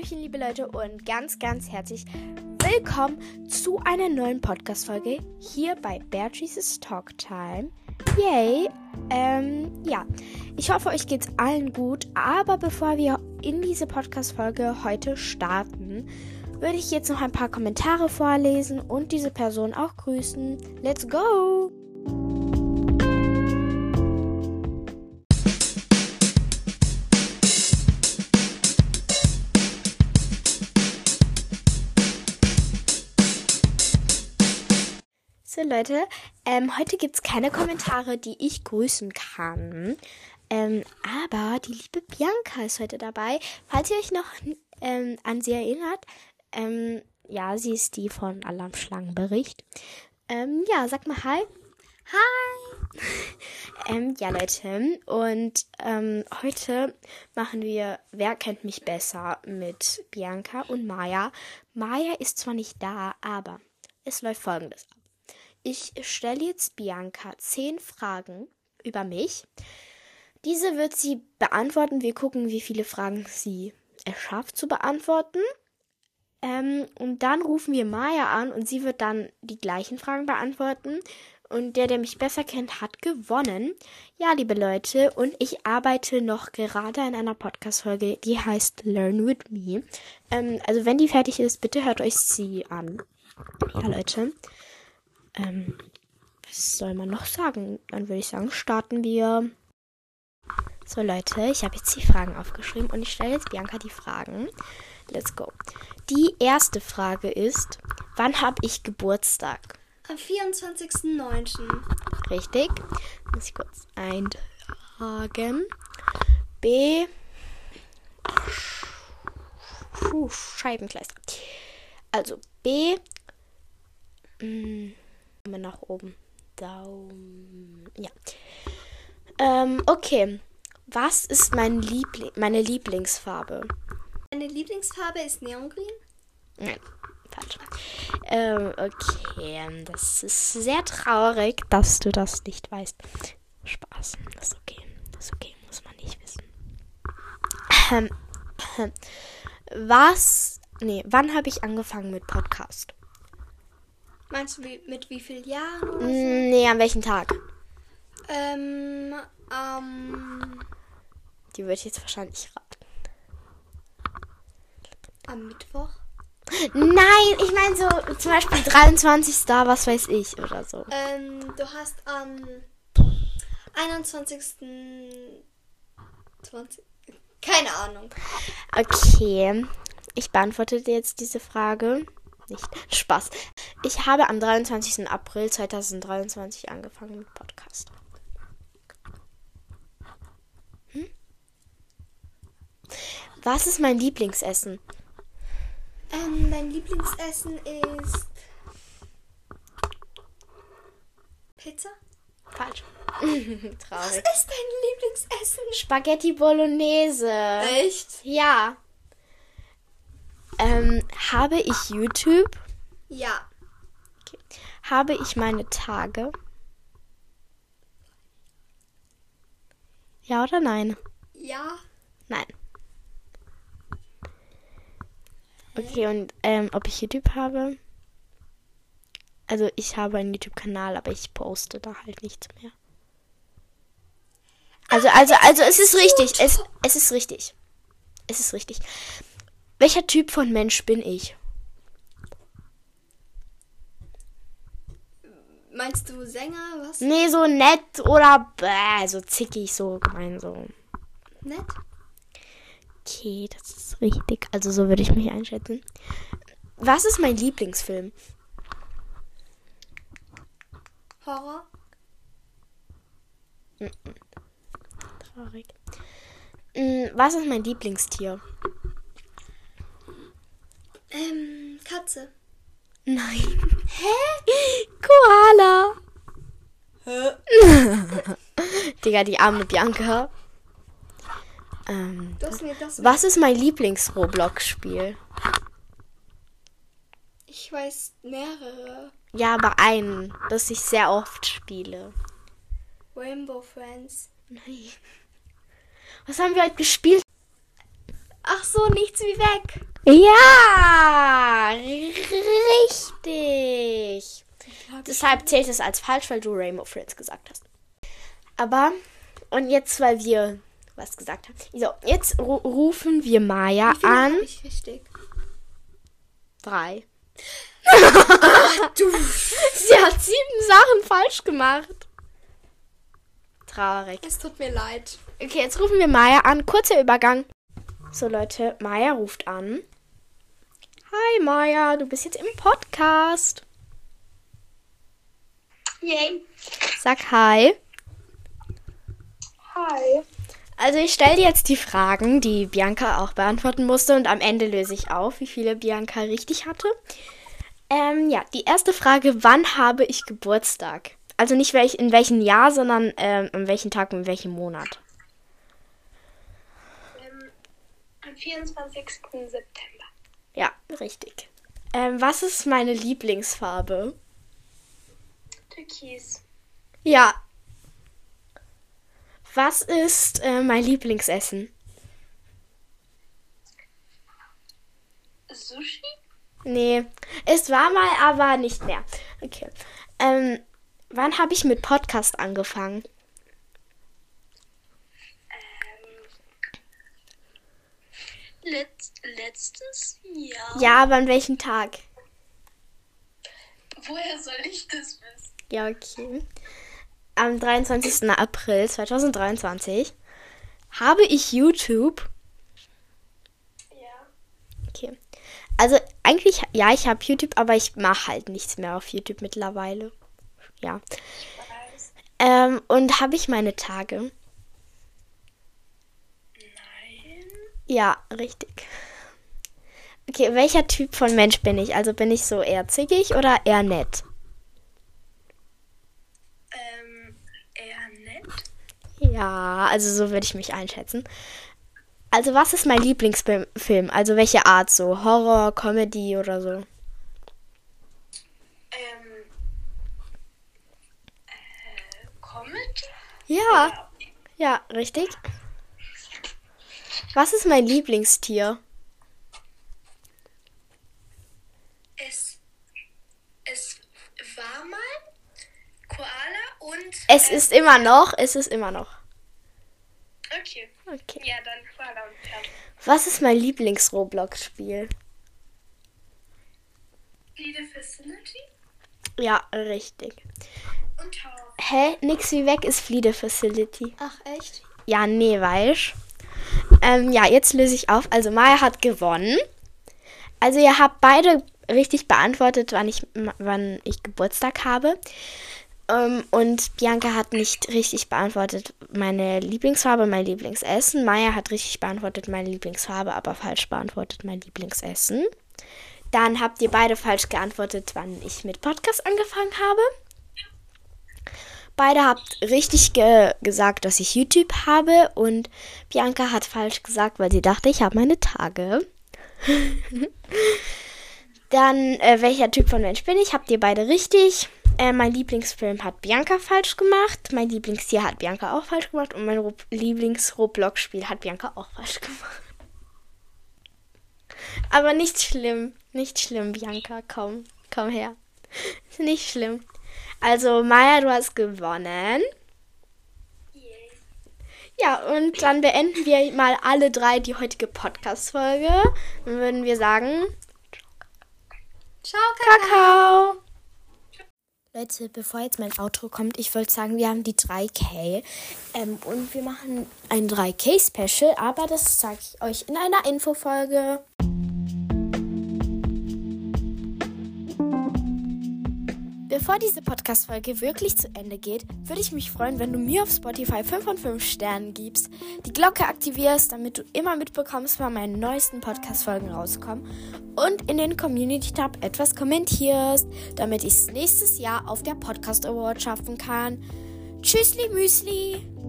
Hallöchen, liebe Leute, und ganz, ganz herzlich willkommen zu einer neuen Podcast-Folge hier bei Beatrice's Talk Time. Yay! Ähm, ja, ich hoffe, euch geht's allen gut, aber bevor wir in diese Podcast-Folge heute starten, würde ich jetzt noch ein paar Kommentare vorlesen und diese Person auch grüßen. Let's go! So Leute, ähm, heute gibt es keine Kommentare, die ich grüßen kann. Ähm, aber die liebe Bianca ist heute dabei. Falls ihr euch noch ähm, an sie erinnert, ähm, ja, sie ist die von Alarmschlangenbericht. Ähm, ja, sag mal Hi. Hi! ähm, ja, Leute, und heute machen wir Wer kennt mich besser mit Bianca und Maya. Maya ist zwar nicht da, aber es läuft folgendes ab. Ich stelle jetzt Bianca zehn Fragen über mich. Diese wird sie beantworten. Wir gucken, wie viele Fragen sie es schafft zu beantworten. Ähm, und dann rufen wir Maya an und sie wird dann die gleichen Fragen beantworten. Und der, der mich besser kennt, hat gewonnen. Ja, liebe Leute, und ich arbeite noch gerade an einer Podcast-Folge, die heißt Learn with Me. Ähm, also, wenn die fertig ist, bitte hört euch sie an. Ja, Leute. Ähm, was soll man noch sagen? Dann würde ich sagen, starten wir. So Leute, ich habe jetzt die Fragen aufgeschrieben und ich stelle jetzt Bianca die Fragen. Let's go. Die erste Frage ist, wann habe ich Geburtstag? Am 24.09. Richtig. Muss ich kurz eintragen. B. Puh, Scheibenkleister. Also B. Mh, nach oben. Daumen. Ja. Ähm, okay. Was ist mein Liebling meine Lieblingsfarbe? Meine Lieblingsfarbe ist Neongrün. Nein, falsch. Ähm, okay. Das ist sehr traurig, dass du das nicht weißt. Spaß. Das ist okay. Das ist okay. Muss man nicht wissen. Ähm, was. Nee, wann habe ich angefangen mit Podcast? Meinst du wie, mit wie vielen Jahren oder so? Nee, an welchem Tag? Ähm, am, Die würde ich jetzt wahrscheinlich raten. am Mittwoch. Nein, ich meine so zum Beispiel 23. was weiß ich oder so. Ähm, du hast am 21. 20. Keine Ahnung. Okay, ich beantworte dir jetzt diese Frage. Nicht Spaß. Ich habe am 23. April 2023 angefangen mit Podcast. Hm? Was ist mein Lieblingsessen? Ähm, mein Lieblingsessen ist Pizza. Falsch. Was Traurig. ist dein Lieblingsessen? Spaghetti Bolognese. Echt? Ja. Ähm, habe ich YouTube? Ja. Habe ich meine Tage? Ja oder nein? Ja. Nein. Okay, und ähm, ob ich YouTube habe? Also ich habe einen YouTube-Kanal, aber ich poste da halt nichts mehr. Also, also, also es ist richtig. Es, es ist richtig. Es ist richtig. Welcher Typ von Mensch bin ich? Meinst du Sänger? Was? Nee, so nett oder bäh, so zickig, so gemein, so. Nett? Okay, das ist richtig. Also so würde ich mich einschätzen. Was ist mein Lieblingsfilm? Horror? Traurig. Mm, Was ist mein Lieblingstier? Ähm, Katze. Nein. Hä? Koala. Digga, die arme Bianca. Ähm, hast mir das. was ist mein Lieblings-Roblox-Spiel? Ich weiß mehrere. Ja, aber einen, das ich sehr oft spiele. Rainbow Friends. Nein. Was haben wir heute gespielt? Ach so, nichts wie weg. Ja, richtig. Deshalb zählt es als falsch, weil du Rainbow Friends gesagt hast. Aber, und jetzt, weil wir was gesagt haben. So, jetzt ru rufen wir Maya an. ich richtig? Drei. du. Sie hat sieben Sachen falsch gemacht. Traurig. Es tut mir leid. Okay, jetzt rufen wir Maya an. Kurzer Übergang. So, Leute, Maya ruft an. Hi, Maya, du bist jetzt im Podcast. Yay. Sag hi. Hi. Also ich stelle dir jetzt die Fragen, die Bianca auch beantworten musste und am Ende löse ich auf, wie viele Bianca richtig hatte. Ähm, ja, die erste Frage, wann habe ich Geburtstag? Also nicht welch, in welchem Jahr, sondern ähm, an welchem Tag und in welchem Monat. Ähm, am 24. September. Ja, richtig. Ähm, was ist meine Lieblingsfarbe? Türkis. Ja. Was ist äh, mein Lieblingsessen? Sushi? Nee, es war mal, aber nicht mehr. Okay. Ähm, wann habe ich mit Podcast angefangen? Letz letztes Jahr? Ja, aber an welchem Tag? Woher soll ich das wissen? Ja, okay. Am 23. April 2023 habe ich YouTube. Ja. Okay. Also eigentlich, ja, ich habe YouTube, aber ich mache halt nichts mehr auf YouTube mittlerweile. Ja. Ähm, und habe ich meine Tage? Nein. Ja, richtig. Okay, welcher Typ von Mensch bin ich? Also bin ich so eher zickig oder eher nett? Ähm, eher nett. Ja, also so würde ich mich einschätzen. Also was ist mein Lieblingsfilm? Also welche Art so? Horror, Comedy oder so? Ähm, äh, Comedy? Ja, ja, richtig. Was ist mein Lieblingstier? Es, es war mal Koala und... Es äh, ist immer noch, es ist immer noch. Okay. Okay. Ja, dann Koala und Pferd. Was ist mein Lieblings-Roblox-Spiel? Leader Facility Ja, richtig. und Tower. Hä? Nix wie weg ist Fliede Facility. Ach, echt? Ja, nee, weißt ähm, Ja, jetzt löse ich auf. Also Maya hat gewonnen. Also ihr habt beide richtig beantwortet, wann ich, wann ich Geburtstag habe. Ähm, und Bianca hat nicht richtig beantwortet meine Lieblingsfarbe, mein Lieblingsessen. Maya hat richtig beantwortet meine Lieblingsfarbe, aber falsch beantwortet mein Lieblingsessen. Dann habt ihr beide falsch geantwortet, wann ich mit Podcast angefangen habe. Beide habt richtig ge gesagt, dass ich YouTube habe und Bianca hat falsch gesagt, weil sie dachte, ich habe meine Tage. Dann, äh, welcher Typ von Mensch bin ich? Habt ihr beide richtig. Äh, mein Lieblingsfilm hat Bianca falsch gemacht. Mein Lieblingstier hat Bianca auch falsch gemacht. Und mein Ro Lieblings-Roblox-Spiel hat Bianca auch falsch gemacht. Aber nicht schlimm. Nicht schlimm, Bianca. Komm, komm her. Nicht schlimm. Also, Maya, du hast gewonnen. Ja, und dann beenden wir mal alle drei die heutige Podcast-Folge. Dann würden wir sagen, Ciao, Kakao. Leute, bevor jetzt mein Outro kommt, ich wollte sagen, wir haben die 3K ähm, und wir machen ein 3K-Special, aber das sage ich euch in einer Infofolge. Bevor diese Podcast-Folge wirklich zu Ende geht, würde ich mich freuen, wenn du mir auf Spotify 5 von 5 Sternen gibst, die Glocke aktivierst, damit du immer mitbekommst, wann meine neuesten Podcast-Folgen rauskommen und in den Community-Tab etwas kommentierst, damit ich es nächstes Jahr auf der Podcast Award schaffen kann. Tschüssli Müsli!